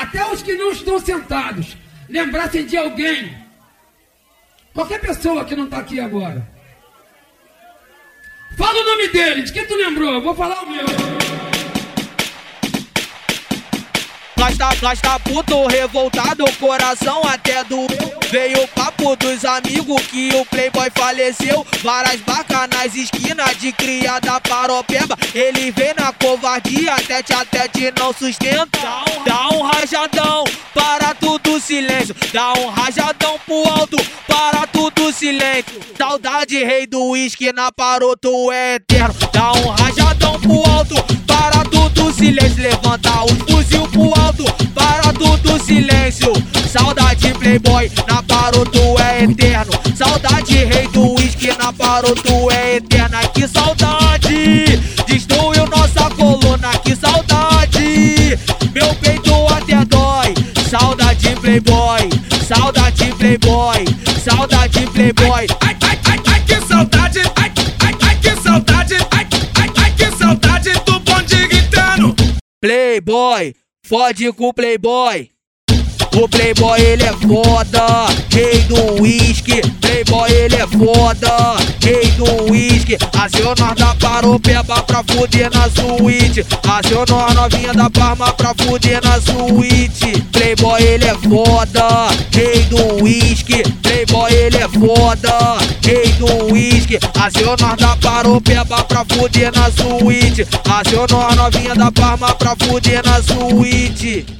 até os que não estão sentados, lembrassem de alguém. Qualquer pessoa que não está aqui agora. Fala o nome dele, de quem tu lembrou? Eu vou falar o meu. Nós tá, nós tá puto, revoltado, coração até doeu. Veio o papo dos amigos que o Playboy faleceu. Várias barcas nas esquinas de criada paropeba. Ele vem na covardia, tete a tete não sustenta. Tudo silêncio. Dá um rajadão pro alto, para tudo silêncio. Saudade, rei do uísque, na paroto é eterno. Dá um rajadão pro alto, para tudo silêncio. Levanta o fuzil pro alto, para tudo silêncio. Saudade, playboy, na paroto é eterno. Saudade, rei do uísque, na paroto é eterna. Que saudade, playboy, saudade, playboy, saudade, playboy. Ai, ai, ai, ai, que saudade, ai, ai, ai, que saudade, ai, ai, ai, que saudade do bonde gritando. Playboy, fode com Playboy. O Playboy ele é foda, rei do uísque. Playboy ele é foda, rei do uísque. Aciona da paropeba pra fuder na suíte. A novinha da Parma pra fuder na suíte. Playboy ele é foda, rei do uísque. Playboy ele é foda, rei do uísque. Aciona da paropeba pra fuder na suíte. A novinha da Parma pra fuder na suíte.